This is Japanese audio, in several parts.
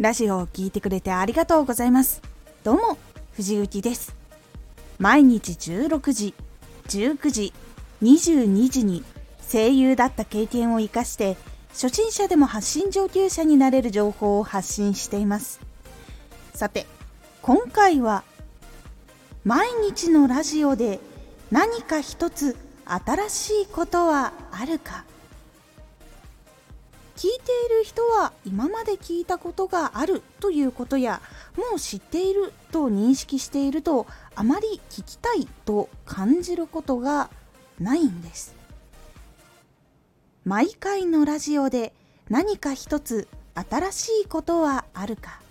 ラジオを聴いてくれてありがとうございます。どうも藤幸です。毎日16時19時22時に声優だった経験を生かして初心者でも発信上級者になれる情報を発信しています。さて今回は毎日のラジオで何か一つ新しいことはあるか聞いている人は今まで聞いたことがあるということやもう知っていると認識しているとあまり聞きたいと感じることがないんです。毎回のラジオで何か一つ新しいことはあるか。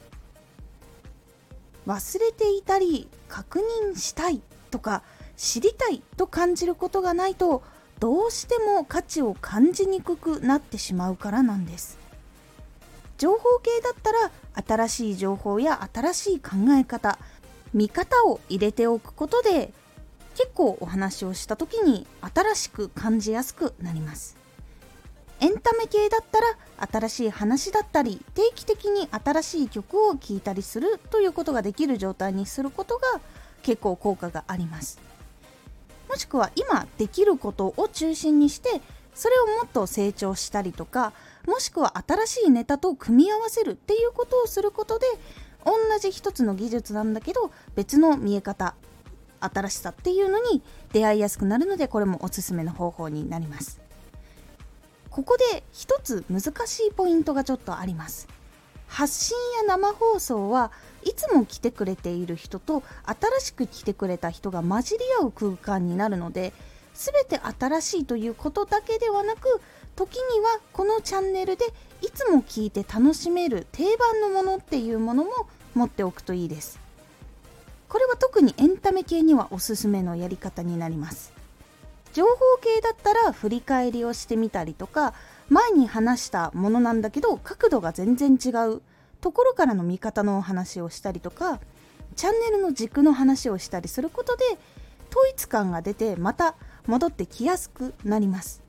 忘れていたり確認したいとか知りたいと感じることがないとどうしても価値を感じにくくなってしまうからなんです。情報系だったら新しい情報や新しい考え方見方を入れておくことで結構お話をした時に新しく感じやすくなります。エンタメ系だったら新しい話だったり定期的に新しい曲を聴いたりするということができる状態にすることが結構効果があります。もしくは今できることを中心にしてそれをもっと成長したりとかもしくは新しいネタと組み合わせるっていうことをすることで同じ一つの技術なんだけど別の見え方新しさっていうのに出会いやすくなるのでこれもおすすめの方法になります。ここで一つ難しいポイントがちょっとあります。発信や生放送はいつも来てくれている人と新しく来てくれた人が混じり合う空間になるので全て新しいということだけではなく時にはこのチャンネルでいつも聞いて楽しめる定番のものっていうものも持っておくといいです。これは特にエンタメ系にはおすすめのやり方になります。情報系だったら振り返りをしてみたりとか前に話したものなんだけど角度が全然違う。ところからの見方のお話をしたりとかチャンネルの軸の話をしたりすることで統一感が出てまた戻ってきやすくなります。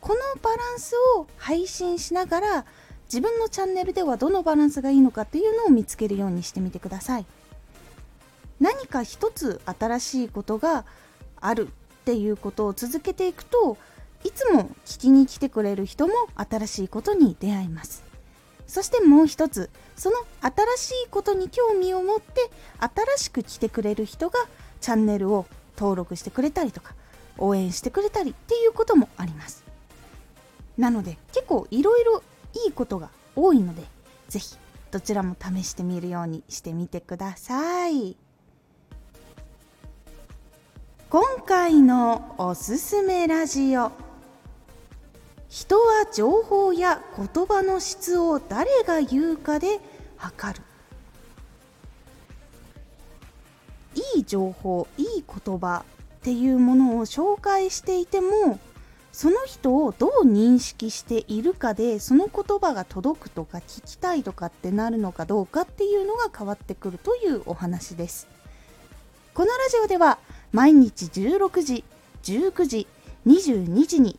このバランスを配信しながら自分のチャンネルではどのバランスがいいのかっていうのを見つけるようにしてみてください。何か一つ新しいことがあるっていうことを続けていくといつも聞きに来てくれる人も新しいことに出会います。そしてもう一つその新しいことに興味を持って新しく来てくれる人がチャンネルを登録してくれたりとか応援してくれたりっていうこともあります。なので結構いろいろいいことが多いので是非どちらも試してみるようにしてみてください。今回のおすすめラジオ。人は情報や言葉の質を誰が言うかで測る。いい情報いい言葉っていうものを紹介していてもその人をどう認識しているかでその言葉が届くとか聞きたいとかってなるのかどうかっていうのが変わってくるというお話です。このラジオでは毎日16時19時22時に